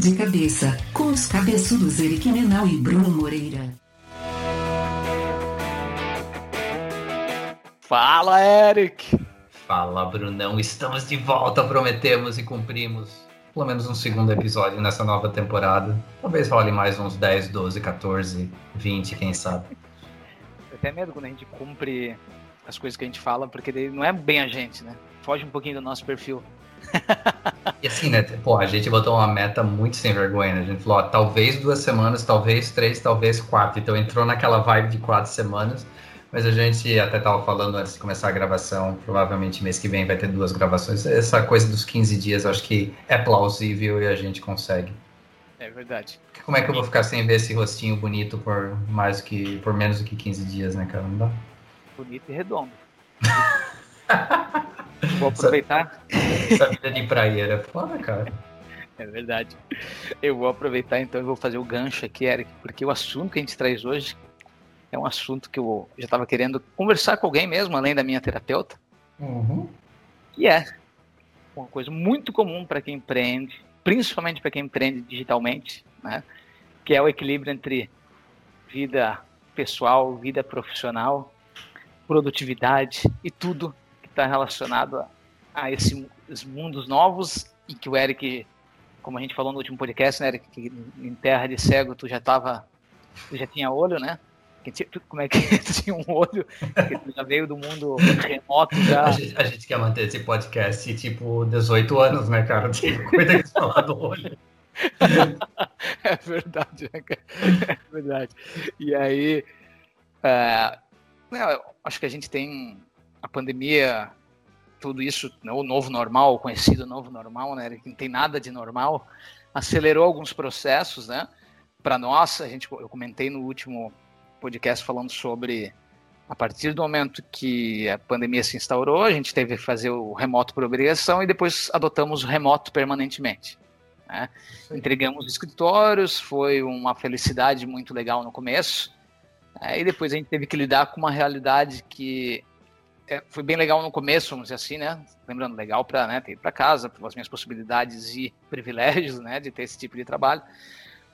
De cabeça, com os cabeçudos Eric Menal e Bruno Moreira. Fala, Eric! Fala, Brunão. Estamos de volta, prometemos e cumprimos. Pelo menos um segundo episódio nessa nova temporada. Talvez role mais uns 10, 12, 14, 20, quem sabe. Eu até medo quando a gente cumpre as coisas que a gente fala, porque não é bem a gente, né? Foge um pouquinho do nosso perfil. E assim, né? Pô, a gente botou uma meta muito sem vergonha, né? A gente falou, ó, talvez duas semanas, talvez três, talvez quatro. Então entrou naquela vibe de quatro semanas. Mas a gente até estava falando antes de começar a gravação, provavelmente mês que vem vai ter duas gravações. Essa coisa dos 15 dias acho que é plausível e a gente consegue. É verdade. Como é que eu vou ficar sem ver esse rostinho bonito por mais que por menos do que 15 dias, né, cara? Não dá? Bonito e redondo. vou aproveitar. Essa vida de praieira é foda, cara. É verdade. Eu vou aproveitar então e vou fazer o gancho aqui, Eric, porque o assunto que a gente traz hoje é um assunto que eu já estava querendo conversar com alguém mesmo, além da minha terapeuta. Uhum. E é uma coisa muito comum para quem empreende, principalmente para quem empreende digitalmente, né? que é o equilíbrio entre vida pessoal, vida profissional, produtividade e tudo está relacionado a, a esses mundos novos e que o Eric, como a gente falou no último podcast, né, Eric, que em terra de cego tu já estava, já tinha olho, né? como é que tinha um olho, que já veio do mundo remoto já. A gente, a gente, quer manter esse podcast tipo 18 anos, né, cara? Cuida de falar do olho. é verdade, né, é verdade. E aí, é, né, acho que a gente tem a pandemia, tudo isso, né, o novo normal, o conhecido novo normal, né, que não tem nada de normal, acelerou alguns processos, né? Para nós, a gente, eu comentei no último podcast falando sobre a partir do momento que a pandemia se instaurou, a gente teve que fazer o remoto por obrigação e depois adotamos o remoto permanentemente. Né? Entregamos escritórios, foi uma felicidade muito legal no começo, né? e depois a gente teve que lidar com uma realidade que é, foi bem legal no começo, vamos dizer assim, né? Lembrando, legal para né, ter para casa, pelas minhas possibilidades e privilégios, né, de ter esse tipo de trabalho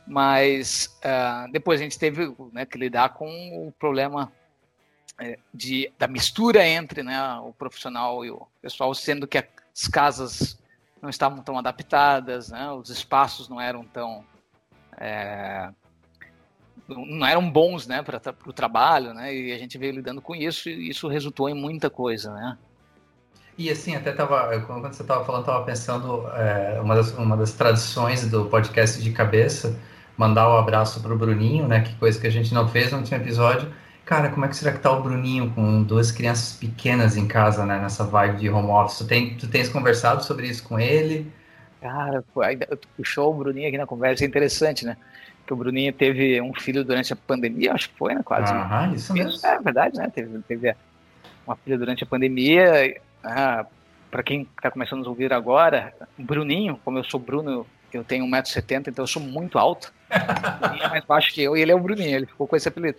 mas uh, depois a gente teve né, que lidar com o problema é, de, da mistura entre né, o profissional e o pessoal, sendo que as casas não estavam tão adaptadas, né, os espaços não eram tão é, não eram bons né, para o trabalho, né, e a gente veio lidando com isso e isso resultou em muita coisa, né. E assim, até tava, quando você estava falando, estava pensando, é, uma, das, uma das tradições do podcast de cabeça mandar o um abraço pro Bruninho, né? Que coisa que a gente não fez no último episódio. Cara, como é que será que tá o Bruninho com duas crianças pequenas em casa, né? Nessa vibe de home office. Tu, tem, tu tens conversado sobre isso com ele? Cara, puxou o Bruninho aqui na conversa, é interessante, né? Que o Bruninho teve um filho durante a pandemia, acho que foi, né? Quase. Aham, isso mesmo. É verdade, né? Teve, teve uma filha durante a pandemia. Ah, para quem está começando a nos ouvir agora, o Bruninho, como eu sou Bruno, eu tenho 1,70m, então eu sou muito alto. Bruninho é mais baixo que eu e ele é o Bruninho, ele ficou com esse apelido.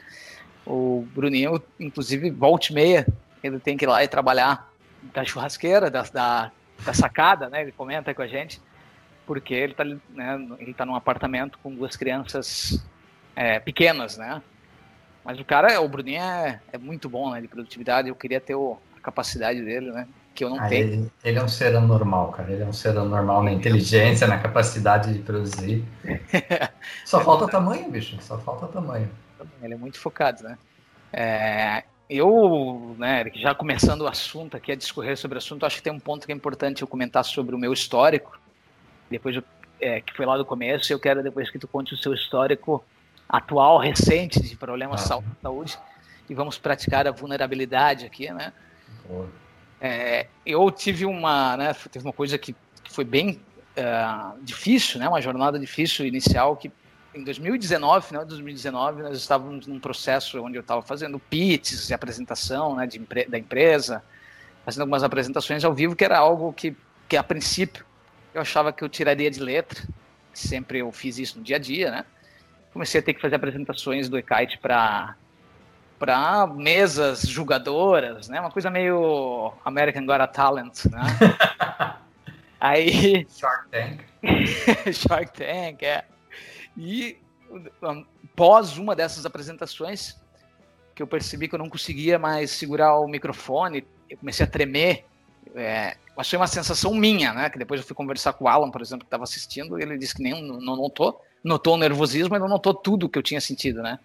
O Bruninho, inclusive, volta e meia, ele tem que ir lá e trabalhar da churrasqueira, da, da, da sacada, né? Ele comenta com a gente, porque ele está né, ele tá num apartamento com duas crianças é, pequenas, né? Mas o cara, o Bruninho é, é muito bom, né, de produtividade, eu queria ter o, a capacidade dele, né? que eu não ah, tenho. Ele, ele, é um ser anormal, cara. Ele é um ser anormal na inteligência, na capacidade de produzir. Só falta tamanho, bicho. Só falta tamanho. Ele é muito focado, né? É, eu, né, já começando o assunto aqui, a discorrer sobre o assunto, acho que tem um ponto que é importante eu comentar sobre o meu histórico. Depois, é, que foi lá do começo, eu quero depois que tu conte o seu histórico atual, recente, de problemas ah. de saúde. E vamos praticar a vulnerabilidade aqui, né? É, eu tive uma, né, teve uma coisa que, que foi bem uh, difícil, né, uma jornada difícil inicial que em 2019, final de 2019, nós estávamos num processo onde eu estava fazendo de apresentação né, de, da empresa, fazendo algumas apresentações ao vivo, que era algo que, que a princípio eu achava que eu tiraria de letra, sempre eu fiz isso no dia a dia, né? Comecei a ter que fazer apresentações do e-kite para para mesas julgadoras, né? Uma coisa meio American Got a Talent, né? Aí. Shark Tank. Shark Tank, é. E pós uma dessas apresentações, que eu percebi que eu não conseguia mais segurar o microfone, eu comecei a tremer. É, mas foi uma sensação minha, né? Que depois eu fui conversar com o Alan, por exemplo, que estava assistindo, e ele disse que nem não notou, notou o nervosismo, mas não notou tudo que eu tinha sentido, né?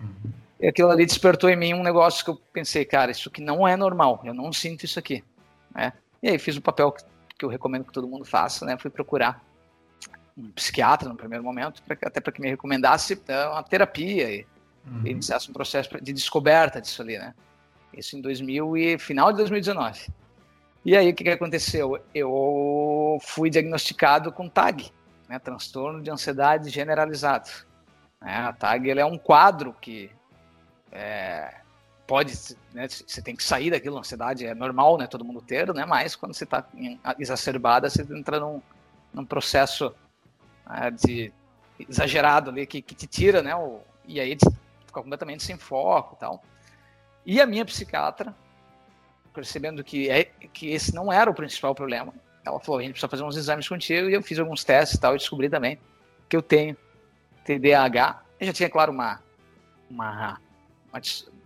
Uhum. E aquilo ali despertou em mim um negócio que eu pensei, cara, isso aqui não é normal, eu não sinto isso aqui, né? E aí fiz o papel que, que eu recomendo que todo mundo faça, né? Fui procurar um psiquiatra no primeiro momento, pra, até para que me recomendasse é, uma terapia e, uhum. iniciasse um processo de descoberta disso ali, né? Isso em 2000 e final de 2019. E aí o que, que aconteceu? Eu fui diagnosticado com TAG, né? transtorno de ansiedade generalizado. É, a TAG ele é um quadro que é, pode, né, você tem que sair daquilo, a ansiedade é normal, né, todo mundo ter, né, mas quando você está exacerbada, você entra num, num processo né, de exagerado ali, que, que te tira, né, o, e aí fica completamente sem foco e tal. E a minha psiquiatra, percebendo que, é, que esse não era o principal problema, ela falou, a gente precisa fazer uns exames contigo, e eu fiz alguns testes e tal, e descobri também que eu tenho TDAH. Eu já tinha, claro, uma, uma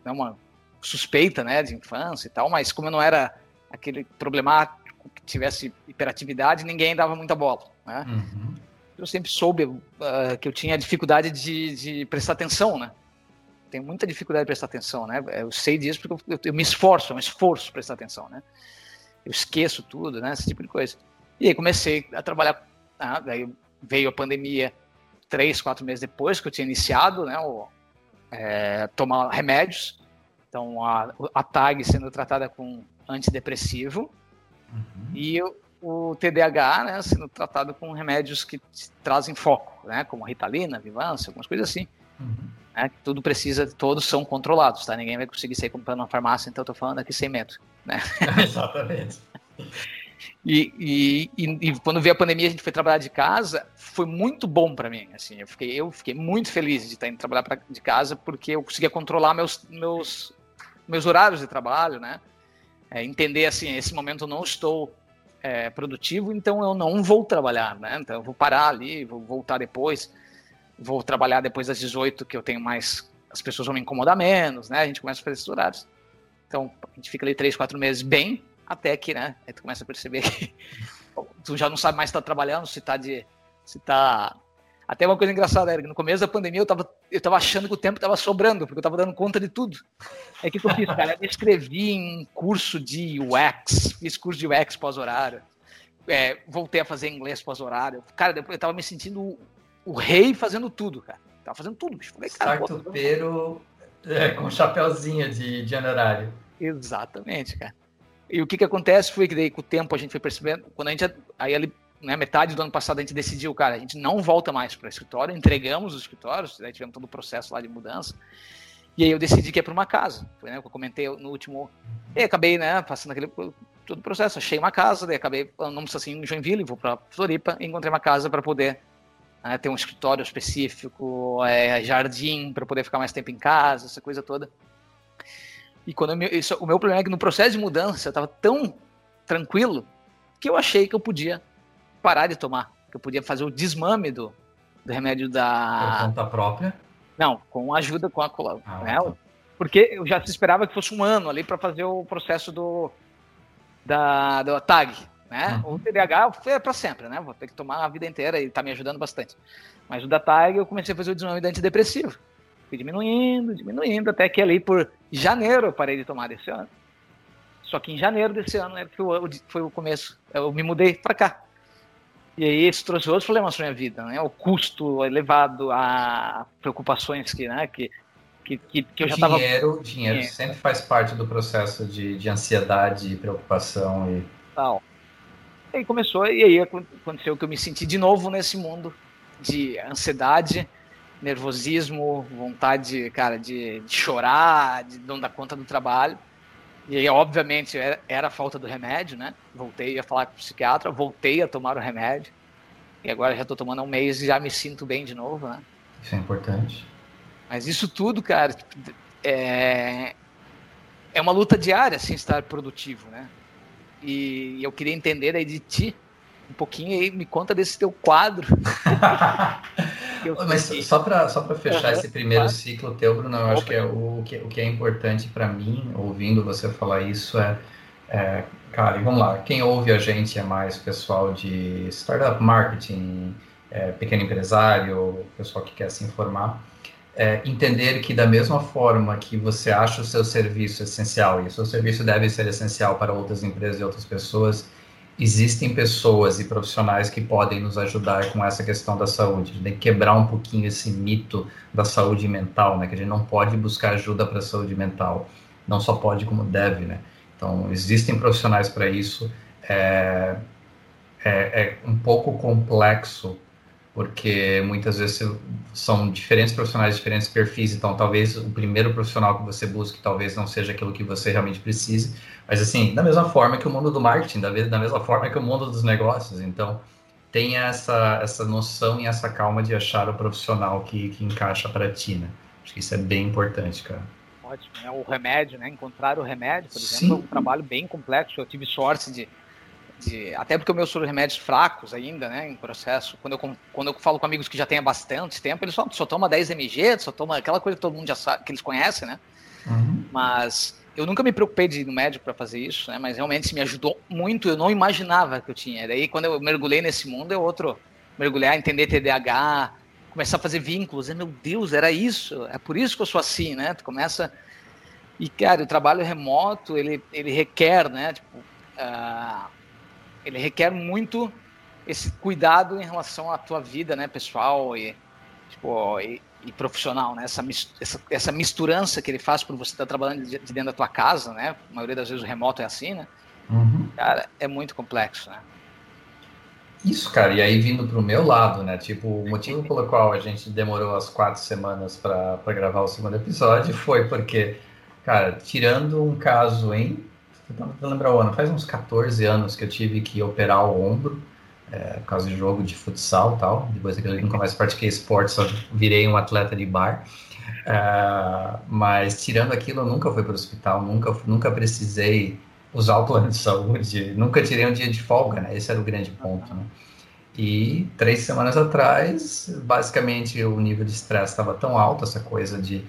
uma, uma suspeita né, de infância e tal, mas como eu não era aquele problemático que tivesse hiperatividade, ninguém dava muita bola. Né? Uhum. Eu sempre soube uh, que eu tinha dificuldade de, de, prestar atenção, né? Tenho muita dificuldade de prestar atenção, né? Eu sei disso porque eu, eu, me esforço, é um esforço prestar atenção, né? Eu esqueço tudo, né? Esse tipo de coisa. E aí comecei a trabalhar, ah, daí veio a pandemia três, quatro meses depois que eu tinha iniciado, né? O, é, tomar remédios. Então, a, a TAG sendo tratada com antidepressivo uhum. e o, o, TDAH né, sendo tratado com remédios que trazem foco, né, como Ritalina, Vivância, algumas coisas assim. Uhum. Né, tudo precisa, todos são controlados, tá? Ninguém vai conseguir sair comprando na farmácia, então eu tô falando aqui sem medo. Né? Exatamente. E, e, e, quando veio a pandemia, a gente foi trabalhar de casa, foi muito bom para mim. Assim, eu fiquei, eu fiquei muito feliz de estar indo trabalhar pra, de casa, porque eu conseguia controlar meus, meus, meus horários de trabalho, né? É, entender assim, esse momento eu não estou é, produtivo, então eu não vou trabalhar, né? Então eu vou parar ali, vou voltar depois, vou trabalhar depois das 18, que eu tenho mais, as pessoas vão me incomodar menos, né? A gente começa a fazer esses horários. Então a gente fica ali três, quatro meses bem, até que, né? Aí tu começa a perceber que tu já não sabe mais se tá trabalhando, se tá de. se tá. Até uma coisa engraçada, Eric, no começo da pandemia eu tava, eu tava achando que o tempo tava sobrando, porque eu tava dando conta de tudo. É que, que eu fiz, cara? Eu me inscrevi em curso de UX, fiz curso de UX pós-horário, é, voltei a fazer inglês pós-horário. Cara, eu tava me sentindo o, rei fazendo tudo, cara. Tava fazendo tudo, bicho. Falei, cara, é, com chapéuzinho de, de horário. Exatamente, cara. E o que, que acontece foi que daí com o tempo a gente foi percebendo, quando a gente, aí ali, né, metade do ano passado a gente decidiu, cara, a gente não volta mais para o escritório, entregamos os escritórios, aí tivemos todo o processo lá de mudança, e aí eu decidi que é para uma casa, foi né, que eu comentei no último, e acabei, né, passando aquele todo o processo, achei uma casa, daí acabei, não assim em Joinville, vou para Floripa, encontrei uma casa para poder né, ter um escritório específico, é, jardim, para poder ficar mais tempo em casa, essa coisa toda. E quando eu, isso, o meu problema é que no processo de mudança eu estava tão tranquilo que eu achei que eu podia parar de tomar, que eu podia fazer o desmame do, do remédio da. Por conta própria? Não, com ajuda com a ah, né? Tá. Porque eu já esperava que fosse um ano ali para fazer o processo do da do tag, né? Uhum. O TDAH é para sempre, né? Vou ter que tomar a vida inteira e tá me ajudando bastante. Mas o da tag eu comecei a fazer o desmame antidepressivo. Fui diminuindo, diminuindo, até que ali por janeiro eu parei de tomar desse ano. Só que em janeiro desse ano né, foi, o, foi o começo. Eu me mudei para cá. E aí isso trouxe outros problemas para minha vida, né? O custo elevado, a preocupações que, né, que, que, que, que eu já estava... Dinheiro, dinheiro é. sempre faz parte do processo de, de ansiedade e preocupação. E... Tal. E aí começou, e aí aconteceu que eu me senti de novo nesse mundo de ansiedade, nervosismo, vontade, cara, de, de chorar, de não dar conta do trabalho. E aí, obviamente, era, era a falta do remédio, né? Voltei a falar com o psiquiatra, voltei a tomar o remédio. E agora já estou tomando há um mês e já me sinto bem de novo, né? Isso é importante. Mas isso tudo, cara, é, é uma luta diária, assim, estar produtivo, né? E eu queria entender aí de ti, um pouquinho aí, me conta desse teu quadro. Mas só para só fechar uhum, esse primeiro claro. ciclo teu, Bruno, eu acho que é o, que, o que é importante para mim, ouvindo você falar isso, é, é, cara, e vamos lá, quem ouve a gente é mais pessoal de startup marketing, é, pequeno empresário, pessoal que quer se informar é, entender que da mesma forma que você acha o seu serviço essencial e o seu serviço deve ser essencial para outras empresas e outras pessoas, existem pessoas e profissionais que podem nos ajudar com essa questão da saúde. A gente tem que quebrar um pouquinho esse mito da saúde mental, né? Que a gente não pode buscar ajuda para a saúde mental, não só pode como deve, né? Então existem profissionais para isso. É, é, é um pouco complexo porque muitas vezes são diferentes profissionais, diferentes perfis, então talvez o primeiro profissional que você busque talvez não seja aquilo que você realmente precise, mas assim, da mesma forma que o mundo do marketing, da, da mesma forma que o mundo dos negócios, então tenha essa, essa noção e essa calma de achar o profissional que, que encaixa para ti, né? Acho que isso é bem importante, cara. Ótimo, né? O remédio, né? Encontrar o remédio, por exemplo, Sim. é um trabalho bem complexo. Eu tive sorte de de, até porque o meu são remédios fracos ainda, né, em processo. Quando eu, quando eu falo com amigos que já têm há bastante tempo, eles só, só toma 10 mg, só toma aquela coisa que todo mundo já sabe, que eles conhecem, né? Uhum. Mas eu nunca me preocupei de ir no médico para fazer isso, né? Mas realmente me ajudou muito. Eu não imaginava que eu tinha. Daí quando eu mergulhei nesse mundo, é outro mergulhar, entender TDAH, começar a fazer vínculos. E, meu Deus, era isso. É por isso que eu sou assim, né? Tu começa e cara, o trabalho remoto ele ele requer, né? Tipo, uh, ele requer muito esse cuidado em relação à tua vida, né, pessoal e, tipo, e, e profissional, né? Essa, essa, essa, misturança que ele faz por você estar trabalhando de, de, dentro da tua casa, né? A maioria das vezes o remoto é assim, né? Uhum. Cara, é muito complexo, né? Isso, cara, e aí vindo pro meu lado, né? Tipo, o motivo pelo qual a gente demorou as quatro semanas para gravar o segundo episódio foi porque, cara, tirando um caso em tentando lembrar o ano, faz uns 14 anos que eu tive que operar o ombro, é, por causa de jogo de futsal tal. Depois daquilo eu nunca mais pratiquei esporte, só virei um atleta de bar. É, mas tirando aquilo, eu nunca fui para o hospital, nunca, nunca precisei usar o plano de saúde, nunca tirei um dia de folga, né? Esse era o grande ponto, né? E três semanas atrás, basicamente, o nível de estresse estava tão alto, essa coisa de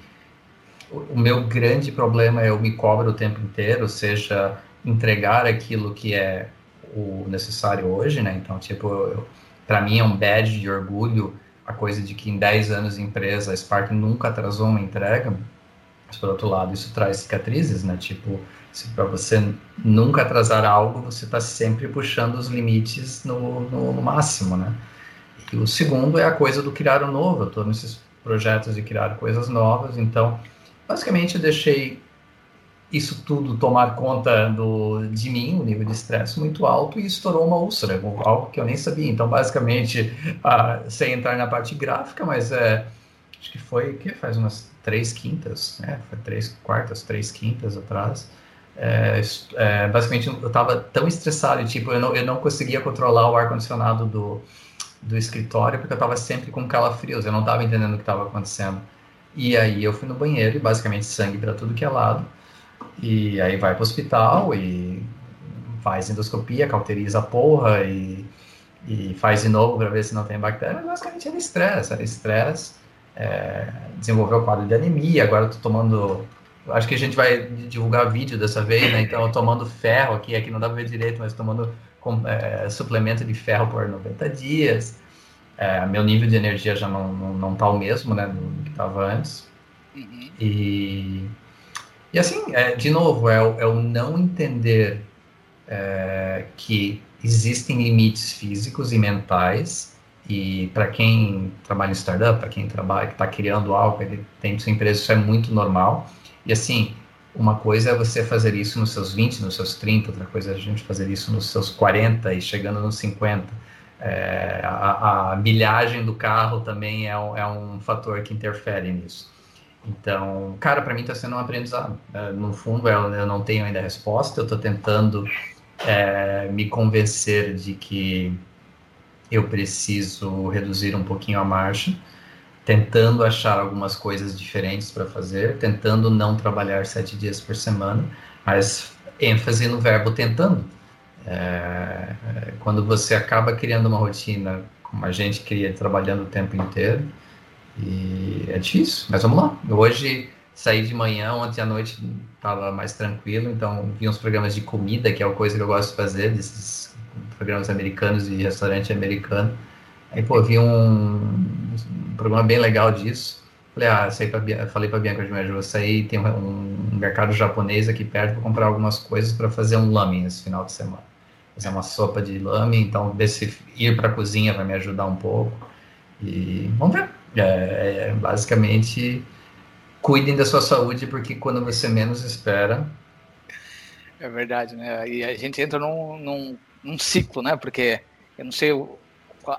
o meu grande problema é eu me cobro o tempo inteiro, seja entregar aquilo que é o necessário hoje, né? Então, tipo, para mim é um badge de orgulho a coisa de que em 10 anos de empresa a Spark nunca atrasou uma entrega. Mas, por outro lado, isso traz cicatrizes, né? Tipo, se para você nunca atrasar algo, você está sempre puxando os limites no, no, no, máximo, né? E o segundo é a coisa do criar o novo. Eu estou nesses projetos de criar coisas novas, então basicamente eu deixei isso tudo tomar conta do, de mim, um nível de estresse muito alto, e estourou uma úlcera, algo que eu nem sabia. Então, basicamente, ah, sem entrar na parte gráfica, mas é, acho que foi que faz umas três quintas, né? Foi três quartas, três quintas atrás. É, é, basicamente, eu estava tão estressado, tipo, eu não, eu não conseguia controlar o ar-condicionado do, do escritório, porque eu estava sempre com calafrios, eu não estava entendendo o que estava acontecendo. E aí eu fui no banheiro e basicamente sangue para tudo que é lado. E aí vai pro hospital e faz endoscopia, cauteriza a porra e, e faz de novo para ver se não tem bactéria. Mas basicamente era estresse, era estresse. É, desenvolveu o quadro de anemia, agora eu tô tomando. Acho que a gente vai divulgar vídeo dessa vez, né? Então tomando ferro aqui, aqui não dá pra ver direito, mas tomando é, suplemento de ferro por 90 dias. É, meu nível de energia já não, não, não tá o mesmo, né, do que estava antes. Uhum. E, e assim, é, de novo, é, é o não entender é, que existem limites físicos e mentais e para quem trabalha em startup, para quem trabalha, que está criando algo, ele tem sua empresa, isso é muito normal. E assim, uma coisa é você fazer isso nos seus 20, nos seus 30, outra coisa é a gente fazer isso nos seus 40 e chegando nos 50. É, a, a, milhagem do carro também é um, é um fator que interfere nisso. Então, cara, para mim está sendo um aprendizado. É, no fundo, eu, eu, não tenho ainda a resposta, eu estou tentando é, me convencer de que eu preciso reduzir um pouquinho a marcha, tentando achar algumas coisas diferentes para fazer, tentando não trabalhar sete dias por semana, mas ênfase no verbo tentando É, quando você acaba criando uma rotina, como a gente cria, trabalhando o tempo inteiro, e é difícil, mas vamos lá. Hoje saí de manhã, ontem à noite estava mais tranquilo, então vi uns programas de comida, que é uma coisa que eu gosto de fazer, desses programas americanos e restaurante americano. Aí, pô, vi um, um programa bem legal disso. Falei, ah, saí pra, falei pra Bianca de Médio, vou sair, tem um, um, mercado japonês aqui perto, vou comprar algumas coisas para fazer um lamen esse final de semana. Fazer uma sopa de lamen, então ver se ir para a cozinha vai me ajudar um pouco. E vamos ver. É, é, basicamente, cuidem da sua saúde, porque quando você menos espera. É verdade, né? E a gente entra num, num, num ciclo, né? Porque eu não sei.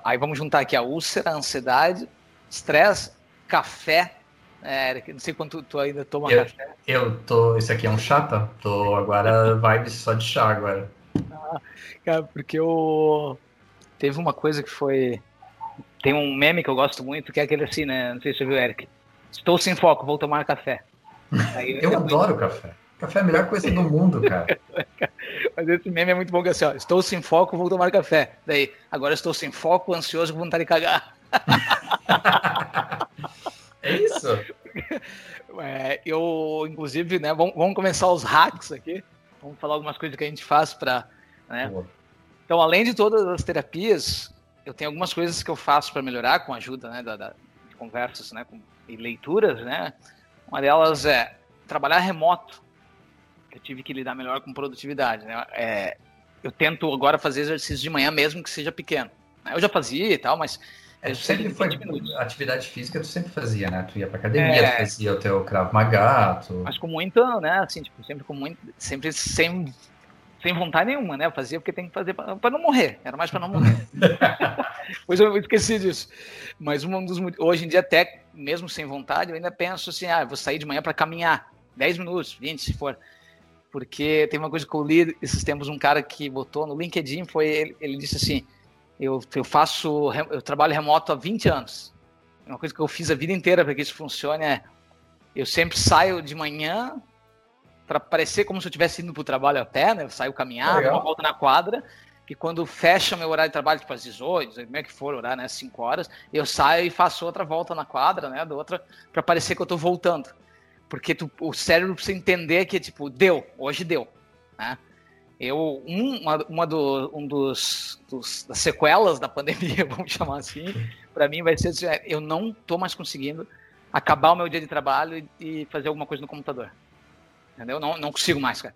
Aí vamos juntar aqui a úlcera, a ansiedade, estresse, café. É, não sei quanto tu ainda toma eu, café. Eu tô. Esse aqui é um chata? Tá? Tô agora vibe só de chá agora. Cara, porque eu. Teve uma coisa que foi tem um meme que eu gosto muito, que é aquele assim, né? Não sei se você viu, Eric. Estou sem foco, vou tomar café. Aí, eu, eu adoro café. Café é a melhor coisa do mundo, cara. Mas esse meme é muito bom, que é assim, ó, estou sem foco, vou tomar café. Daí, agora estou sem foco, ansioso, com vontade de cagar. é isso? É, eu, inclusive, né, vamos, vamos, começar os hacks aqui. Vamos falar algumas coisas que a gente faz para, né? Então, além de todas as terapias, eu tenho algumas coisas que eu faço para melhorar com a ajuda né, da, da, de conversas né, com, e leituras. Né? Uma delas é trabalhar remoto. Eu tive que lidar melhor com produtividade. Né? É, eu tento agora fazer exercício de manhã, mesmo que seja pequeno. Né? Eu já fazia e tal, mas. É, sempre foi minutos. atividade física, tu sempre fazia, né? Tu ia pra academia, é, tu fazia o teu cravo magato. Mas com muita, né? Assim, tipo, sempre com muito. Sempre sem sem vontade nenhuma, né? Eu fazia porque tem que fazer para não morrer. Era mais para não morrer. pois eu esqueci disso. Mas um dos hoje em dia até mesmo sem vontade, eu ainda penso assim, ah, vou sair de manhã para caminhar 10 minutos, 20 se for. Porque tem uma coisa que eu li esses tempos um cara que botou no LinkedIn foi ele, ele disse assim: eu, eu faço eu trabalho remoto há 20 anos. Uma coisa que eu fiz a vida inteira para que isso funcione é eu sempre saio de manhã para parecer como se eu estivesse indo para o trabalho a pé, né? Eu saio caminhar, Legal. uma volta na quadra, e quando fecha meu horário de trabalho, tipo às 18, como é que for, horário, né? 5 horas, eu saio e faço outra volta na quadra, né? Do outra, para parecer que eu estou voltando. Porque tu, o cérebro precisa entender que, tipo, deu, hoje deu, né? Eu, um, uma, uma do, um dos, dos, das sequelas da pandemia, vamos chamar assim, para mim vai ser assim, é, eu não estou mais conseguindo acabar o meu dia de trabalho e, e fazer alguma coisa no computador entendeu? Não, não consigo mais, cara.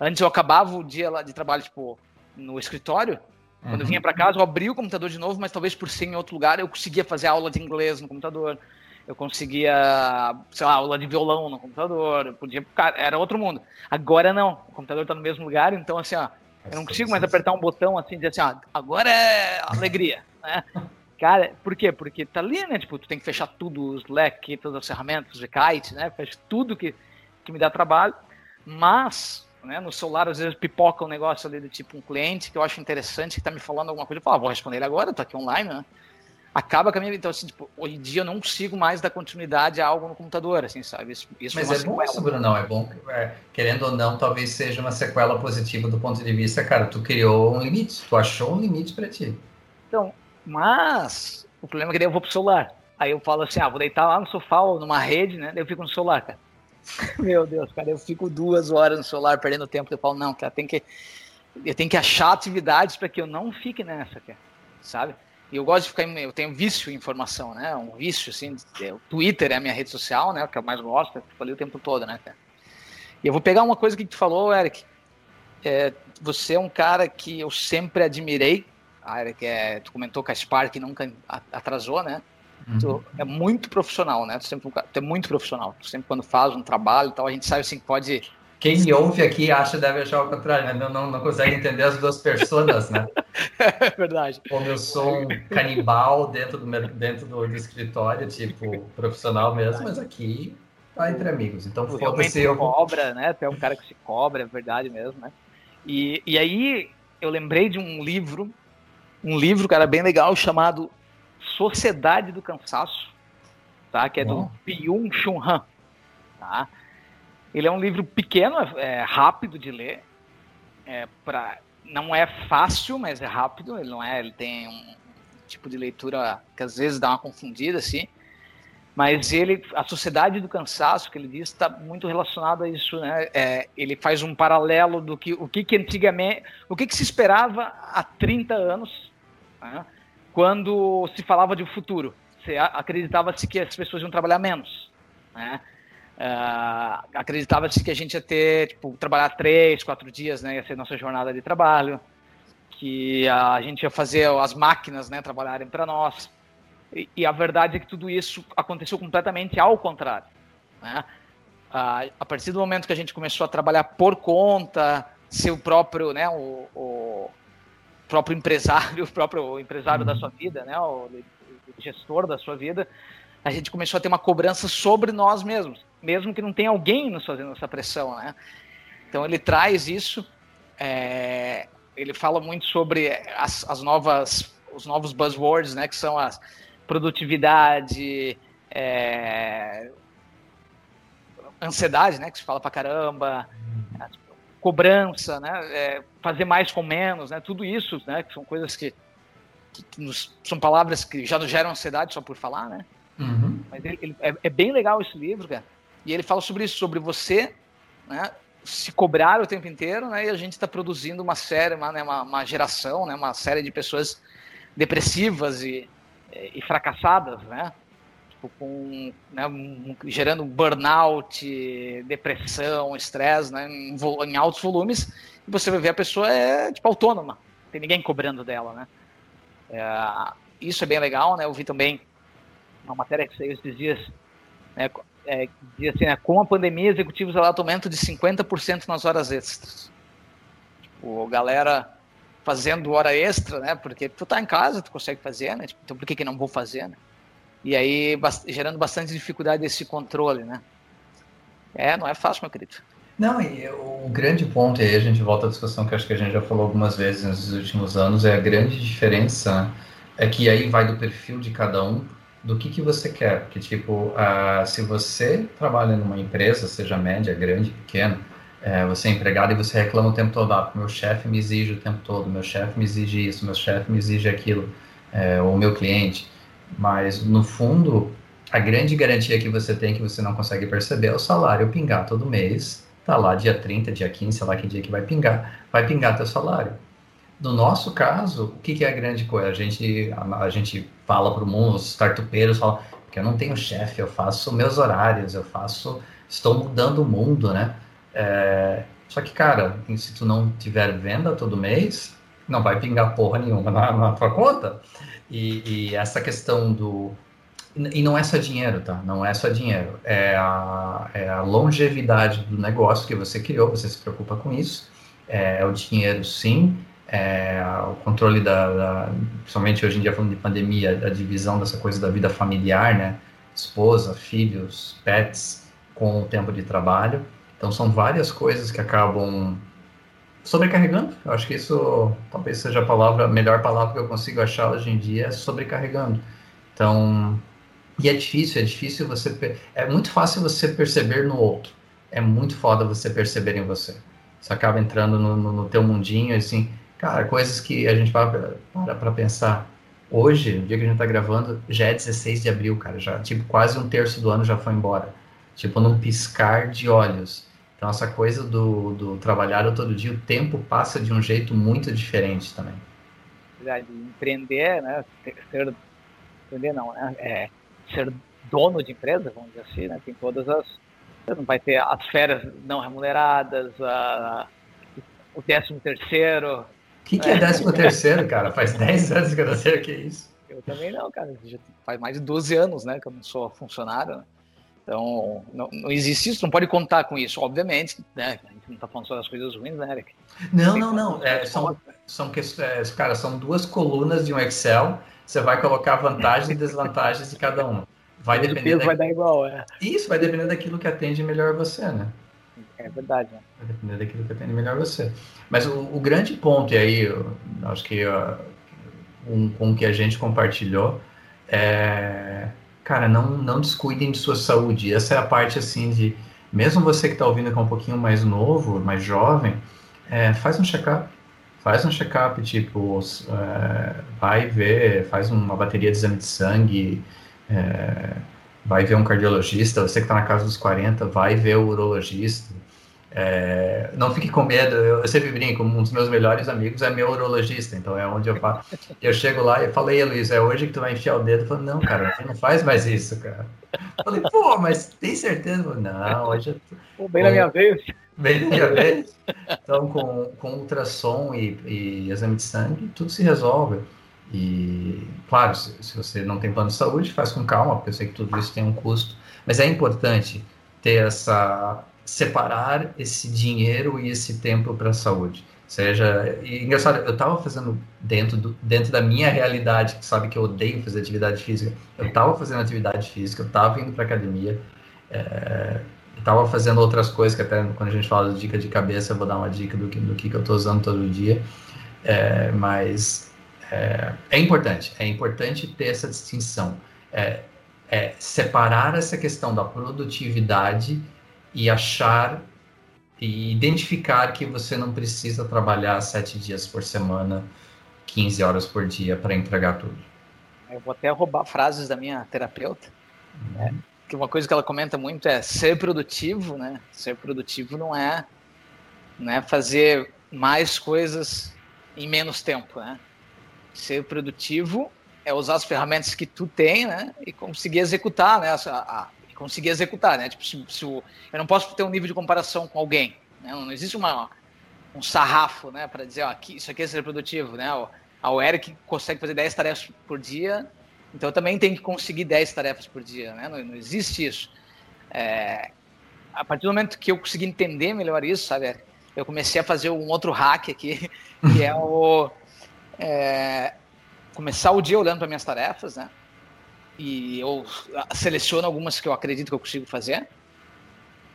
Antes eu acabava o dia lá de trabalho, tipo, no escritório. Quando eu vinha para casa, eu abria o computador de novo, mas talvez por ser em outro lugar, eu conseguia fazer aula de inglês no computador. Eu conseguia, sei lá, aula de violão no computador. Eu podia, cara, era outro mundo. Agora não. O computador tá no mesmo lugar, então assim, ó, eu não consigo mais apertar um botão assim e dizer assim, ó, agora é alegria, né? Cara, por quê? Porque tá ali, né? Tipo, tu tem que fechar tudo, os Slack, todas as ferramentas, o kite, né? Fecha tudo que que me dá trabalho, mas né, no celular às vezes pipoca um negócio ali do tipo um cliente que eu acho interessante, que está me falando alguma coisa, eu falo, ah, vou responder ele agora, tô aqui online, né? Acaba com a minha Então, assim, tipo, hoje em dia eu não consigo mais dar continuidade a algo no computador, assim, sabe? Isso, isso Mas é bom isso, Bruno, é bom. É, querendo ou não, talvez seja uma sequela positiva do ponto de vista, cara, tu criou um limite, tu achou um limite para ti. Então, mas o problema é que daí eu vou pro celular. Aí eu falo assim, ah, vou deitar lá no sofá ou numa rede, né? Daí eu fico no celular, cara. Meu Deus, cara, eu fico duas horas no celular perdendo tempo. Eu falo, não, cara, tem que, eu tenho que achar atividades para que eu não fique nessa, cara, sabe? E eu gosto de ficar, eu tenho vício em informação, né? Um vício, assim. O Twitter é a minha rede social, né? Que eu mais gosto, eu falei o tempo todo, né, cara? E eu vou pegar uma coisa que tu falou, Eric. É, você é um cara que eu sempre admirei. A Eric, é, tu comentou que a Spark nunca atrasou, né? Uhum. Tu é muito profissional, né? Tu, sempre, tu é muito profissional. Tu sempre quando faz um trabalho e tal, a gente sabe assim que pode. Quem me ouve aqui acha deve achar o contrário, né? Não, não, não consegue entender as duas pessoas, né? é verdade. Como eu sou um canibal dentro do, dentro do, do escritório, tipo, profissional mesmo, mas aqui tá entre amigos. Então, foda-se eu. cobra, né? Tu é um cara que se cobra, é verdade mesmo, né? E, e aí eu lembrei de um livro, um livro, cara, bem legal, chamado Sociedade do Cansaço, tá? que é do Byung-Chun Han. Tá? Ele é um livro pequeno, é, rápido de ler, é, pra, não é fácil, mas é rápido. Ele não é, ele tem um tipo de leitura que às vezes dá uma confundida, assim. Mas ele, a sociedade do cansaço que ele diz está muito relacionado a isso, né? É, ele faz um paralelo do que o que, que antigamente, o que, que se esperava há 30 anos, né? Quando se falava de futuro. Acreditava-se que as pessoas iam trabalhar menos, né? Uh, acreditava-se que a gente ia ter, tipo, trabalhar três, quatro dias, né? Ia ser nossa jornada de trabalho, que a gente ia fazer as máquinas, né? Trabalharem para nós. E, e, a verdade é que tudo isso aconteceu completamente ao contrário, né? Uh, a partir do momento que a gente começou a trabalhar por conta, ser o próprio, né? O, o próprio empresário, o próprio empresário da uhum. sua vida, né? O, o gestor da sua vida, a gente começou a ter uma cobrança sobre nós mesmos mesmo que não tenha alguém nos fazendo essa pressão, né? Então ele traz isso, é, ele fala muito sobre as, as, novas, os novos buzzwords, né? Que são a produtividade, é, ansiedade, né? Que se fala pra caramba, cobrança, né? É, fazer mais com menos, né? Tudo isso, né? Que são coisas que, que, nos, são palavras que já nos geram ansiedade só por falar, né? Uhum. Mas ele, ele, é, é, bem legal esse livro, cara. E ele fala sobre isso, sobre você né, se cobrar o tempo inteiro, né, e a gente está produzindo uma série, uma, né, uma, uma, geração, né, uma série de pessoas depressivas e, e fracassadas, né, tipo, com, né, gerando burnout, depressão, estresse, né, em, em, altos volumes, e você vai ver a pessoa é tipo autônoma, não tem ninguém cobrando dela, né. É, isso é bem legal, né, eu vi também uma matéria que saiu esses dias, né, é, diz assim, né, com a pandemia, executivos relatam aumento de 50% nas horas extras. Tipo, galera fazendo hora extra, né? Porque tu tá em casa, tu consegue fazer, né? Tipo, então por que, que não vou fazer, né? E aí gerando bastante dificuldade desse controle, né? É, não é fácil, meu querido. Não, e o grande ponto, e aí a gente volta à discussão que acho que a gente já falou algumas vezes nos últimos anos, é a grande diferença, é que aí vai do perfil de cada um, do que, que você quer. Porque, tipo, uh, se você trabalha numa empresa, seja média, grande, pequena, é, você é empregado e você reclama o tempo todo, ah, meu chefe me exige o tempo todo, meu chefe me exige isso, meu chefe me exige aquilo, é, ou meu cliente. Mas, no fundo, a grande garantia que você tem que você não consegue perceber é o salário pingar todo mês. Tá lá dia 30, dia 15, sei lá que dia que vai pingar, vai pingar teu salário. No nosso caso, o que, que é a grande coisa? A gente, a, a gente fala para o mundo, os startupeiros falam, porque eu não tenho chefe, eu faço meus horários, eu faço, estou mudando o mundo, né? É, só que, cara, se tu não tiver venda todo mês, não vai pingar porra nenhuma na, na tua conta. E, e, essa questão do. E não é só dinheiro, tá? Não é só dinheiro. É a, é a longevidade do negócio que você criou, você se preocupa com isso. É, é o dinheiro, sim é, o controle da, da, principalmente hoje em dia falando de pandemia, a divisão dessa coisa da vida familiar, né? Esposa, filhos, pets, com o tempo de trabalho. Então são várias coisas que acabam sobrecarregando. Eu acho que isso talvez seja a palavra, a melhor palavra que eu consigo achar hoje em dia é sobrecarregando. Então, e é difícil, é difícil você, é muito fácil você perceber no outro. É muito foda você perceber em você. Você acaba entrando no, no, no teu mundinho, assim, Cara, coisas que a gente para para pensar. Hoje, no dia que a gente tá gravando, já é 16 de abril, cara. Já, tipo, quase um terço do ano já foi embora. Tipo, num piscar de olhos. Então, essa coisa do, do trabalhar todo dia, o tempo passa de um jeito muito diferente também. Verdade. Empreender, né? Ser, empreender não, né? É, ser dono de empresa, vamos dizer assim, né? Tem todas as... Você não vai ter as férias não remuneradas, a, o décimo terceiro, o que, que é 13 terceiro, cara? Faz 10 anos que eu não sei o que é isso. Eu também não, cara. Já faz mais de 12 anos, né, que eu não sou funcionário. Né? Então, não, não, existe isso, não pode contar com isso, obviamente, né? A gente não está falando só das coisas ruins, né, Eric? Não, não, não. É, são, são, é, cara, são duas colunas de um Excel, você vai colocar vantagens e desvantagens de cada uma. Vai depender. Da... vai dar igual, é. Isso, vai depender daquilo que atende melhor você, né? É verdade. Né? Vai depender daquilo que atende melhor você. Mas o, o grande ponto, e aí eu, acho que uh, um, com que a gente compartilhou, é, cara, não, não descuidem de sua saúde. Essa é a parte assim de, mesmo você que está ouvindo que é um pouquinho mais novo, mais jovem, é, faz um check-up. faz um check-up, tipo, é, vai ver, faz uma bateria de exame de sangue, é, vai ver um cardiologista, você que está na casa dos 40, vai ver o urologista. É, não fique com medo, eu, eu, sempre brinco, um dos meus melhores amigos é meu urologista, então é onde eu falo. Eu chego lá e falei, Luiz, é hoje que tu vai enfiar o dedo? Eu falo, não, cara, você não faz mais isso, cara. Eu falei, pô, mas tem certeza? Falei, não, hoje eu tô... Bem na minha vez. Bem na minha vez. Então, com, com ultrassom e, e exame de sangue, tudo se resolve. E, claro, se, se, você não tem plano de saúde, faz com calma, porque eu sei que tudo isso tem um custo. Mas é importante ter essa. Separar esse dinheiro e esse tempo para a saúde. Seja. E, engraçado, eu estava fazendo dentro, do, dentro da minha realidade, que sabe que eu odeio fazer atividade física. Eu estava fazendo atividade física, eu estava indo para academia. É, estava fazendo outras coisas que até quando a gente fala de dica de cabeça eu vou dar uma dica do que, do que eu estou usando todo dia é, mas é, é, importante, é importante ter essa distinção. É, é, separar essa questão da produtividade e achar e identificar que você não precisa trabalhar sete dias por semana, 15 horas por dia para entregar tudo. Eu vou até roubar frases da minha terapeuta. Uhum. É, que uma coisa que ela comenta muito é ser produtivo, né? Ser produtivo não é, não é fazer mais coisas em menos tempo, né? ser produtivo é usar as ferramentas que tu tem, né? E conseguir executar, né? A, a, conseguir executar, né? Tipo, se, se o, eu não posso ter um nível de comparação com alguém, né? Não existe uma, um sarrafo, né? Para dizer, ó, aqui, isso aqui é ser produtivo, né? O, o Eric consegue fazer 10 tarefas por dia, então eu também tenho que conseguir 10 tarefas por dia, né? Não, não existe isso. É, a partir do momento que eu consegui entender melhor isso, sabe? Eu comecei a fazer um outro hack aqui, que é o é, começar o dia olhando para minhas tarefas, né? E eu seleciono algumas que eu acredito que eu consigo fazer.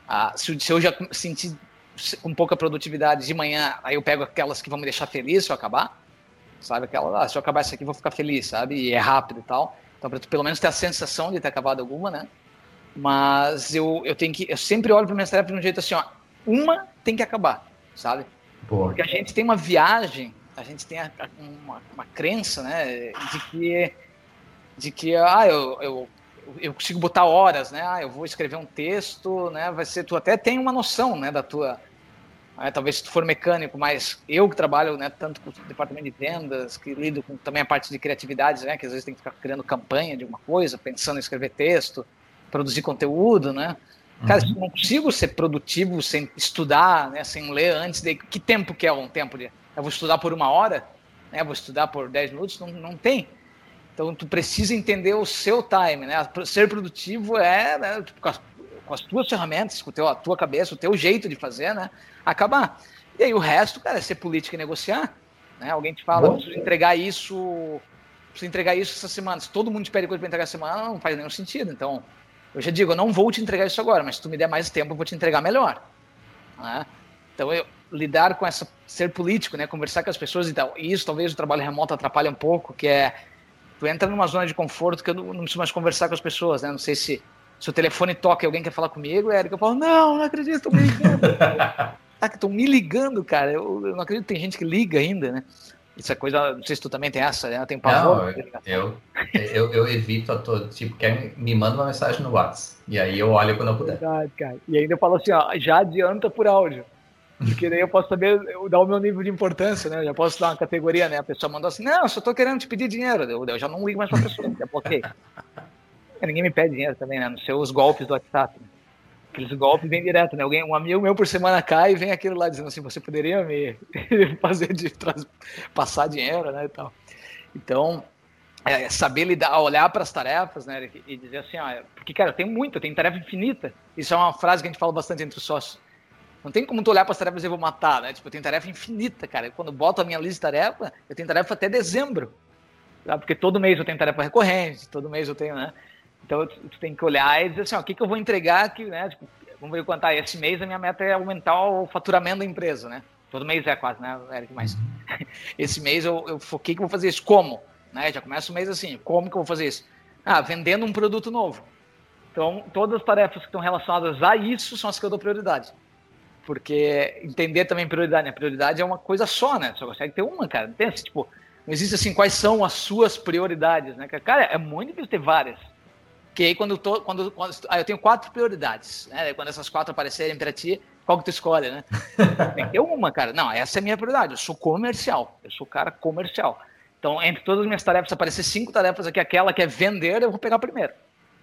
Ah, se, se, eu já sentir um pouca produtividade de manhã, aí eu pego aquelas que vão me deixar feliz se eu acabar. Sabe? Aquela, ah, se eu acabar isso aqui, vou ficar feliz, sabe? E é rápido e tal. Então, para tu pelo menos ter a sensação de ter acabado alguma, né? Mas eu, eu tenho que. Eu sempre olho para minhas tarefas de um jeito assim, ó. Uma tem que acabar, sabe? Boa. Porque a gente tem uma viagem a gente tem a, a, uma, uma, crença, né, de que, de que ah, eu, eu, eu consigo botar horas, né, ah, eu vou escrever um texto, né, vai ser, tu até tem uma noção, né, da tua, né, talvez se tu for mecânico, mas eu que trabalho, né, tanto com o departamento de vendas, que lido com também a parte de criatividade, né, que às vezes tem que ficar criando campanha de alguma coisa, pensando em escrever texto, produzir conteúdo, né, Cara, uhum. eu não consigo ser produtivo sem estudar, né, sem ler antes de. Que tempo que é um tempo de eu vou estudar por uma hora, né? Vou estudar por 10 minutos, não, não tem. Então tu precisa entender o seu time, né? Ser produtivo é né, tipo, com, as, com, as, tuas ferramentas, com teu, a tua cabeça, o teu jeito de fazer, né? Acabar. E aí o resto, cara, é ser político e negociar. Né? Alguém te fala, preciso entregar isso, preciso entregar isso essa semana. Se todo mundo te pede coisa para entregar essa semana, não faz nenhum sentido. Então, eu já digo, eu não vou te entregar isso agora, mas se tu me der mais tempo, eu vou te entregar melhor. Né? Então, eu, lidar com essa ser político, né, conversar com as pessoas e tal. E isso talvez o trabalho remoto atrapalhe um pouco, que é tu entra numa zona de conforto que eu não, não preciso mais conversar com as pessoas, né? Não sei se se o telefone toca e alguém quer falar comigo, é que eu falo, não, não acredito, estão me ligando. ah, que estão me ligando, cara. Eu, eu, não acredito que tem gente que liga ainda, né? Isso é coisa, não sei se tu também tem essa, né? Tem pavor. Não, eu, eu, eu, evito a todo, tipo, quer me manda uma mensagem no WhatsApp. E aí eu olho quando eu puder. Verdade, cara. E ainda eu falo assim, ó, já adianta por áudio. Porque daí eu posso saber, eu dar o meu nível de importância, né? Eu já posso dar uma categoria, né? A pessoa mandou assim, não, só tô querendo te pedir dinheiro. Eu, eu já não ligo mais pra pessoa, já bloqueei. Ninguém me pede dinheiro também, né? Não sei os golpes do WhatsApp. Né? Aqueles golpes vêm direto, né? Alguém, um amigo meu por semana cai e vem aquilo lá dizendo assim, você poderia me fazer de passar dinheiro, né? E tal. Então, é, saber lidar, olhar para as tarefas, né? E dizer assim, porque, cara, eu tenho muito, eu tenho tarefa infinita. Isso é uma frase que a gente fala bastante entre os sócios não tem como tu olhar para as tarefas e eu vou matar, né? Tipo, eu tenho tarefa infinita, cara. Quando boto a minha lista de tarefa, eu tenho tarefa até dezembro. Tá? Porque todo mês eu tenho tarefa recorrente, todo mês eu tenho, né? Então tu, tu tem que olhar e dizer assim, ó, o que, que eu vou entregar aqui, né? Tipo, vamos ver quanto tá. Esse mês a minha meta é aumentar o faturamento da empresa, né? Todo mês é quase, né, Eric? Mas esse mês eu, eu foquei que eu vou fazer isso. Como? Né? Já começa o mês assim, como que eu vou fazer isso? Ah, vendendo um produto novo. Então, todas as tarefas que estão relacionadas a isso são as que eu dou prioridade. Porque entender também prioridade, né? Prioridade é uma coisa só, né? Só consegue ter uma, cara. Pensa, tipo, não existe assim, quais são as suas prioridades, né? Cara, é muito difícil ter várias. Que aí quando eu tô, quando, quando ah, eu tenho quatro prioridades, né? Quando essas quatro aparecerem para ti, qual que tu escolhe, né? Tem que ter uma, cara. Não, essa é a minha prioridade. Eu sou comercial. Eu sou cara comercial. Então, entre todas as minhas tarefas, aparecer cinco tarefas aqui, aquela que é vender, eu vou pegar primeiro.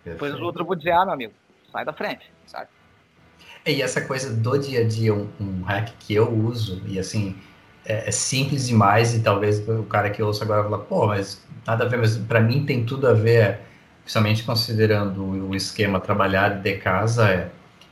Depois as outras eu vou dizer, ah, meu amigo, sai da frente, sabe? E essa coisa do dia a dia, um, um hack que eu uso, e assim, é, é, simples demais, e talvez o cara que ouça agora fala, pô, mas nada a ver, mas para mim tem tudo a ver, principalmente considerando o esquema trabalhar de casa, é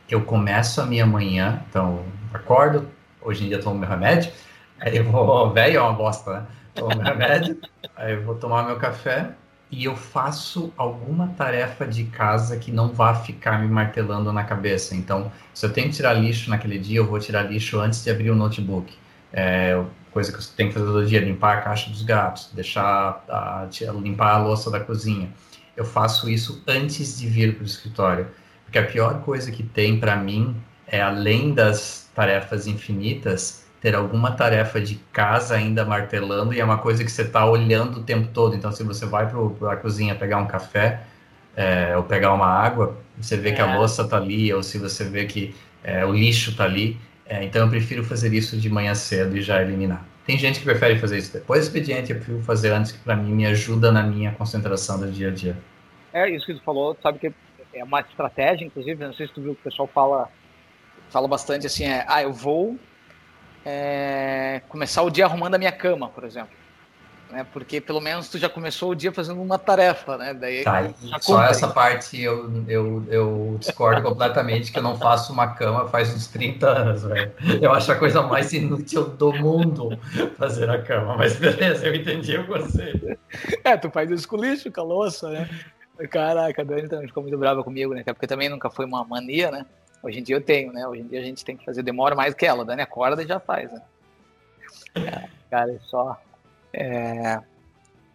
eu começo a minha manhã, então acordo, hoje em dia tomo meu remédio, aí eu vou, velho é uma bosta, né? Tomo meu remédio, aí eu vou tomar meu café, e eu faço alguma tarefa de casa que não vá ficar me martelando na cabeça. Então, se eu tenho que tirar lixo naquele dia, eu vou tirar lixo antes de abrir o notebook. É, coisa que eu tenho que fazer todo dia, limpar a caixa dos gatos, deixar a, limpar a louça da cozinha. Eu faço isso antes de vir para o escritório. Porque a pior coisa que tem para mim é, além das tarefas infinitas, ter alguma tarefa de casa ainda martelando e é uma coisa que você está olhando o tempo todo. Então, se você vai para a cozinha pegar um café é, ou pegar uma água, você vê é. que a é. louça está ali, ou se você vê que é, o lixo está ali. É, então, eu prefiro fazer isso de manhã cedo e já eliminar. Tem gente que prefere fazer isso depois do expediente, eu prefiro fazer antes, que para mim me ajuda na minha concentração do dia a dia. É isso que tu falou, sabe que é uma estratégia, inclusive, não sei se tu viu que o pessoal fala, fala bastante assim, é, ah, eu vou é, começar o dia arrumando a minha cama, por exemplo. Né? Porque pelo menos tu já começou o dia fazendo uma tarefa, né? Daí tá, só essa parte eu, eu, eu discordo completamente que eu não faço uma cama faz uns 30 anos, velho. Eu acho a coisa mais inútil do mundo fazer a cama, mas beleza, eu entendi o conceito. É, tu faz isso com lixo, com a louça, né? Caraca, a Dani também ficou muito brava comigo, né? Porque também nunca foi uma mania, né? Hoje em dia eu tenho, né? Hoje em dia a gente tem que fazer, demora mais que ela. Dani acorda e já faz, né? É, cara, é só. É,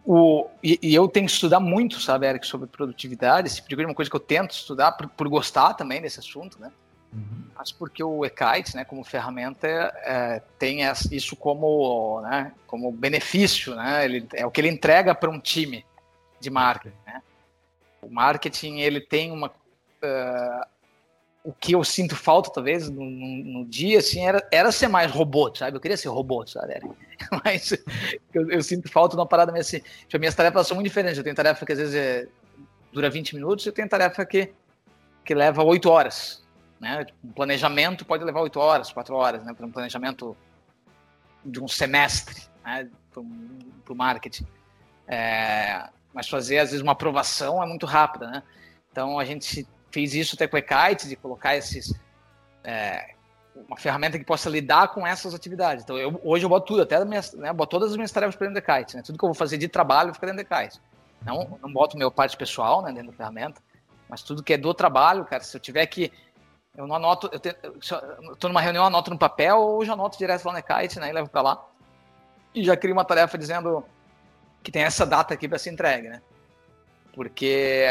o, e, e, eu tenho que estudar muito, sabe, Eric, sobre produtividade. Esse tipo é uma coisa que eu tento estudar por, por gostar também desse assunto, né? Uhum. Mas porque o eKite, né, como ferramenta, é, tem isso como, né, como benefício, né? Ele, é o que ele entrega para um time de marketing, né? O marketing ele tem uma uh, o que eu sinto falta, talvez, no, no, dia, assim, era, era ser mais robô, sabe? Eu queria ser robô, sabe? Mas eu, eu, sinto falta de uma parada meio assim. Tipo, minhas tarefas são muito diferentes. Eu tenho tarefa que às vezes é, dura 20 minutos, eu tenho tarefa que, que leva 8 horas. Né? Tipo, um planejamento pode levar 8 horas, 4 horas, né? Para um planejamento de um semestre, né? Para o marketing. É, mas fazer, às vezes, uma aprovação é muito rápida, né? Então, a gente fiz isso até com o eKite, de colocar esses. É, uma ferramenta que possa lidar com essas atividades. Então, eu, hoje eu boto tudo, até minhas, né, boto todas as minhas tarefas para dentro do eKite. Né? Tudo que eu vou fazer de trabalho fica dentro do eKite. Não, não boto meu parte pessoal né, dentro da ferramenta, mas tudo que é do trabalho, cara, se eu tiver que. Eu não anoto, eu estou numa reunião, anoto no papel ou já anoto direto lá no eKite, né, e levo para lá. E já crio uma tarefa dizendo que tem essa data aqui para ser entregue, né? Porque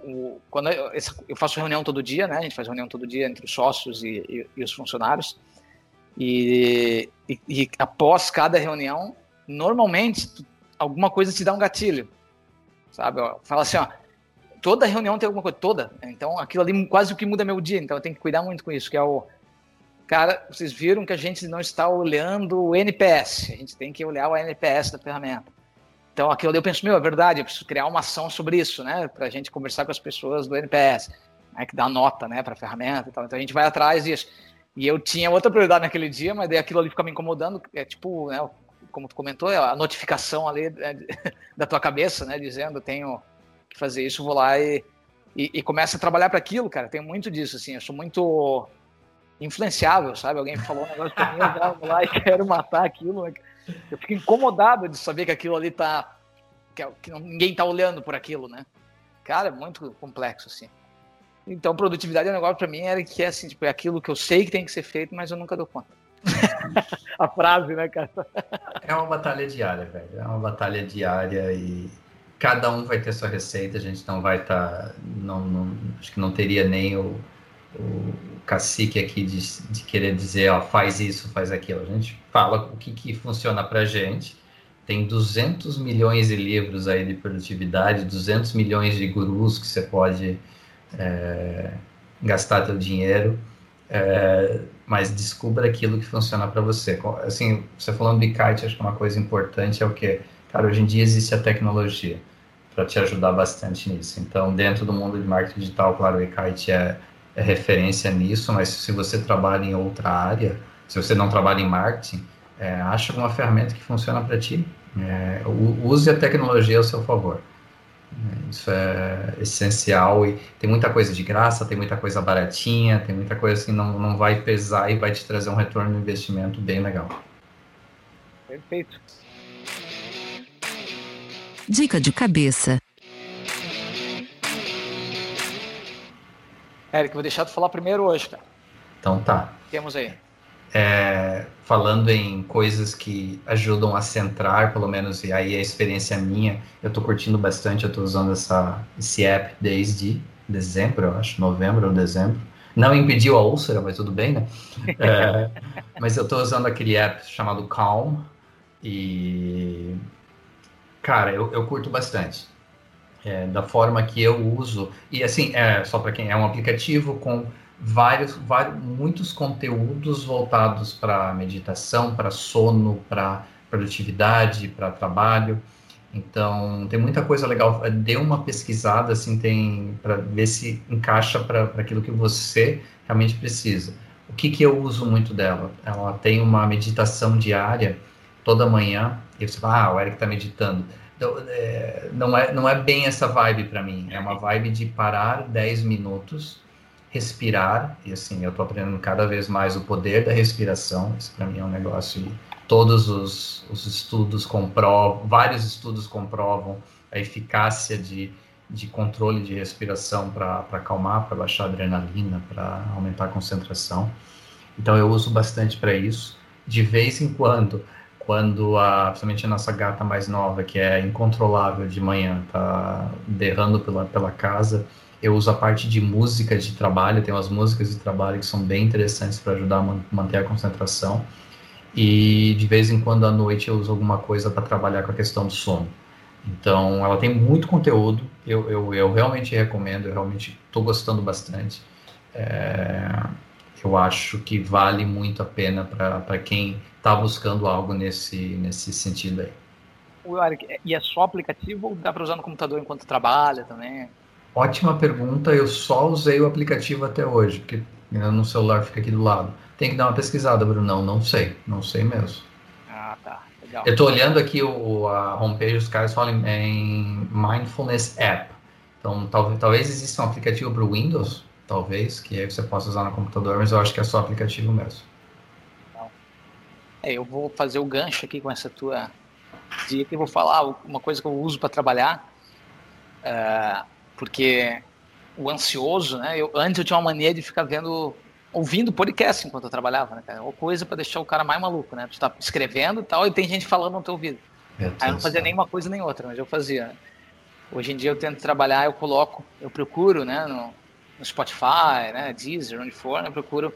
o, quando eu, eu, faço reunião todo dia, né? A gente faz reunião todo dia entre os sócios e, e, e os funcionários. E, e, após cada reunião, normalmente alguma coisa te dá um gatilho, sabe? Fala assim, ó, toda reunião tem alguma coisa, toda. Então aquilo ali quase o que muda meu dia. Então eu tenho que cuidar muito com isso, que é o cara. Vocês viram que a gente não está olhando o NPS. A gente tem que olhar o NPS da ferramenta. Então, aquilo eu penso, meu, é verdade, eu preciso criar uma ação sobre isso, né? Para a gente conversar com as pessoas do NPS, né? que dá nota, né, para a ferramenta e tal. Então, a gente vai atrás disso. E eu tinha outra prioridade naquele dia, mas daí aquilo ali fica me incomodando, é tipo, né, como tu comentou, é a notificação ali né, da tua cabeça, né, dizendo, tenho que fazer isso, vou lá e, e, e começa a trabalhar para aquilo, cara. Tem muito disso, assim, eu sou muito influenciável, sabe? Alguém falou um negócio pra mim, eu vou lá e quero matar aquilo. Né? Eu fico incomodado de saber que aquilo ali tá. que ninguém tá olhando por aquilo, né? Cara, é muito complexo, assim. Então, produtividade é um negócio pra mim era que é assim, tipo, é aquilo que eu sei que tem que ser feito, mas eu nunca dou conta. a frase, né, cara? É uma batalha diária, velho. É uma batalha diária e cada um vai ter sua receita, a gente não vai estar. Tá, não, não, acho que não teria nem o, o cacique aqui de, de querer dizer, ó, faz isso, faz aquilo. A gente fala o que, que funciona para gente. Tem 200 milhões de livros aí de produtividade, 200 milhões de gurus que você pode é, gastar teu dinheiro, é, mas descubra aquilo que funciona para você. Assim, você falando de kite, acho que uma coisa importante é o que, cara, hoje em dia existe a tecnologia para te ajudar bastante nisso. Então, dentro do mundo de marketing digital, claro, o eKite é, é referência nisso, mas se você trabalha em outra área, se você não trabalha em marketing, é, acha uma ferramenta que funciona para ti. É, use a tecnologia ao seu favor. É, isso é essencial e tem muita coisa de graça, tem muita coisa baratinha, tem muita coisa que não, não vai pesar e vai te trazer um retorno de investimento bem legal. Perfeito. Dica de cabeça. Eric, vou deixar tu falar primeiro hoje, cara. Então tá. Temos aí. É, falando em coisas que ajudam a centrar, pelo menos, e aí a experiência minha, eu tô curtindo bastante, eu tô usando essa, esse app desde dezembro, eu acho, novembro ou dezembro. Não impediu a úlcera, mas tudo bem, né? É, mas eu tô usando aquele app chamado Calm, e Cara, eu, eu curto bastante. É, da forma que eu uso. E assim, é, só para quem é um aplicativo com vários, vários muitos conteúdos voltados para meditação, para sono, para produtividade, para trabalho. Então, tem muita coisa legal. Dê uma pesquisada, assim, tem para ver se encaixa para aquilo que você realmente precisa. O que, que eu uso muito dela? Ela tem uma meditação diária toda manhã e você fala, ah, o Eric está meditando. Então, é, não, é, não é bem essa vibe para mim. É uma vibe de parar 10 minutos, respirar. E assim, eu estou aprendendo cada vez mais o poder da respiração. Isso para mim é um negócio. E todos os, os estudos comprovam, vários estudos comprovam a eficácia de, de controle de respiração para acalmar, para baixar a adrenalina, para aumentar a concentração. Então eu uso bastante para isso. De vez em quando quando a, principalmente a nossa gata mais nova, que é incontrolável de manhã, tá berrando pela, pela casa, eu uso a parte de música de trabalho, tem umas músicas de trabalho que são bem interessantes para ajudar a manter a concentração. E de vez em quando à noite eu uso alguma coisa para trabalhar com a questão do sono. Então, ela tem muito conteúdo, eu, eu, eu realmente recomendo, eu realmente estou gostando bastante. É, eu acho que vale muito a pena para quem está buscando algo nesse, nesse sentido aí. E é só aplicativo ou dá para usar no computador enquanto trabalha também? Ótima pergunta. Eu só usei o aplicativo até hoje, porque no celular fica aqui do lado. Tem que dar uma pesquisada, Bruno. Não, não sei. Não sei mesmo. Ah, tá. Legal. Eu estou olhando aqui o, a homepage, os caras falam em Mindfulness App. Então, talvez, talvez exista um aplicativo para o Windows, talvez, que aí você possa usar no computador, mas eu acho que é só aplicativo mesmo. É, eu vou fazer o gancho aqui com essa tua dica e vou falar uma coisa que eu uso para trabalhar, é, porque o ansioso, né? Eu, antes eu tinha uma mania de ficar vendo, ouvindo podcast enquanto eu trabalhava, né, cara? Uma coisa para deixar o cara mais maluco, né? Tu tá escrevendo e tal e tem gente falando no teu ouvido. Aí eu não fazia nenhuma coisa nem outra, mas eu fazia. Hoje em dia eu tento trabalhar, eu coloco, eu procuro, né, no, no Spotify, né, Deezer, onde for, né, procuro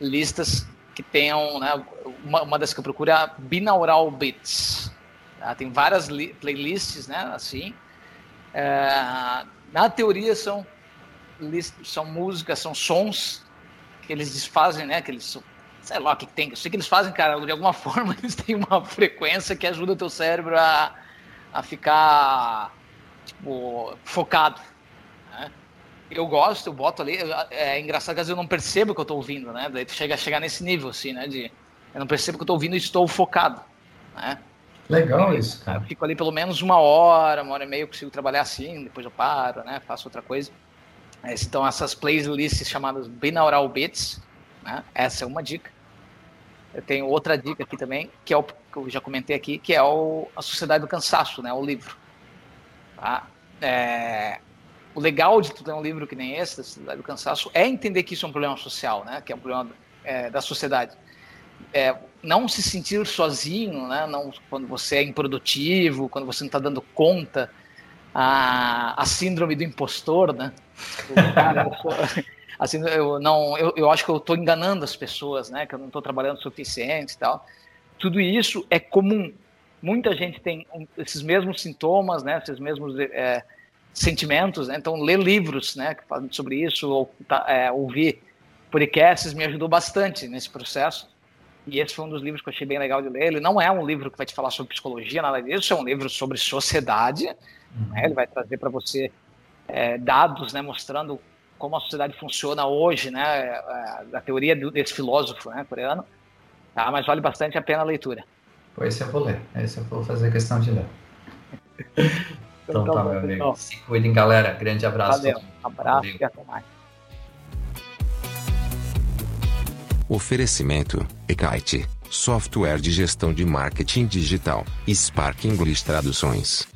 listas que tenham, né, uma, uma, das que eu procuro é a Binaural Beats. Tá? Tem várias playlists, né, assim. É, na teoria são list, são músicas, são sons que eles desfazem, né, que eles sei lá o que tem, eu sei que eles fazem, cara, de alguma forma eles têm uma frequência que ajuda o teu cérebro a, a ficar, tipo, focado? Eu gosto, eu boto ali. É engraçado que às vezes eu não percebo que eu tô ouvindo, né? Daí tu chega a chegar nesse nível, assim, né? De eu não percebo que eu tô ouvindo e estou focado, né? Legal isso, cara. Eu fico ali pelo menos uma hora, uma hora e meia, eu consigo trabalhar assim, depois eu paro, né? Faço outra coisa. Então, essas playlists chamadas binaural beats, né? Essa é uma dica. Eu tenho outra dica aqui também, que é o que eu já comentei aqui, que é o, a Sociedade do Cansaço, né? O livro. Tá? É, o legal de tu ter um livro que nem esse, da Sociedade do Cansaço, é entender que isso é um problema social, né? Que é um problema é, da sociedade. É, não se sentir sozinho, né? Não, quando você é improdutivo, quando você não está dando conta, a, a síndrome do impostor, né? O cara, assim, eu não, eu, eu acho que eu estou enganando as pessoas, né? Que eu não estou trabalhando o suficiente e tal. Tudo isso é comum. Muita gente tem esses mesmos sintomas, né? Esses mesmos é, sentimentos, né? Então, ler livros, né? Falam sobre isso ou tá, é, ouvir podcasts me ajudou bastante nesse processo. E esse foi um dos livros que eu achei bem legal de ler. Ele não é um livro que vai te falar sobre psicologia, nada disso. É um livro sobre sociedade. Uhum. Né? Ele vai trazer para você é, dados, né? Mostrando como a sociedade funciona hoje, né? É, a teoria desse filósofo né, coreano. Tá? Mas vale bastante a pena a leitura. Pois esse eu vou ler. Esse eu vou fazer questão de ler. então, então tá, meu amigo. Então. Se cuidem, galera. Grande abraço. Valeu. Abraço Valeu. e até mais. Oferecimento: Ekite, software de gestão de marketing digital, Spark English Traduções.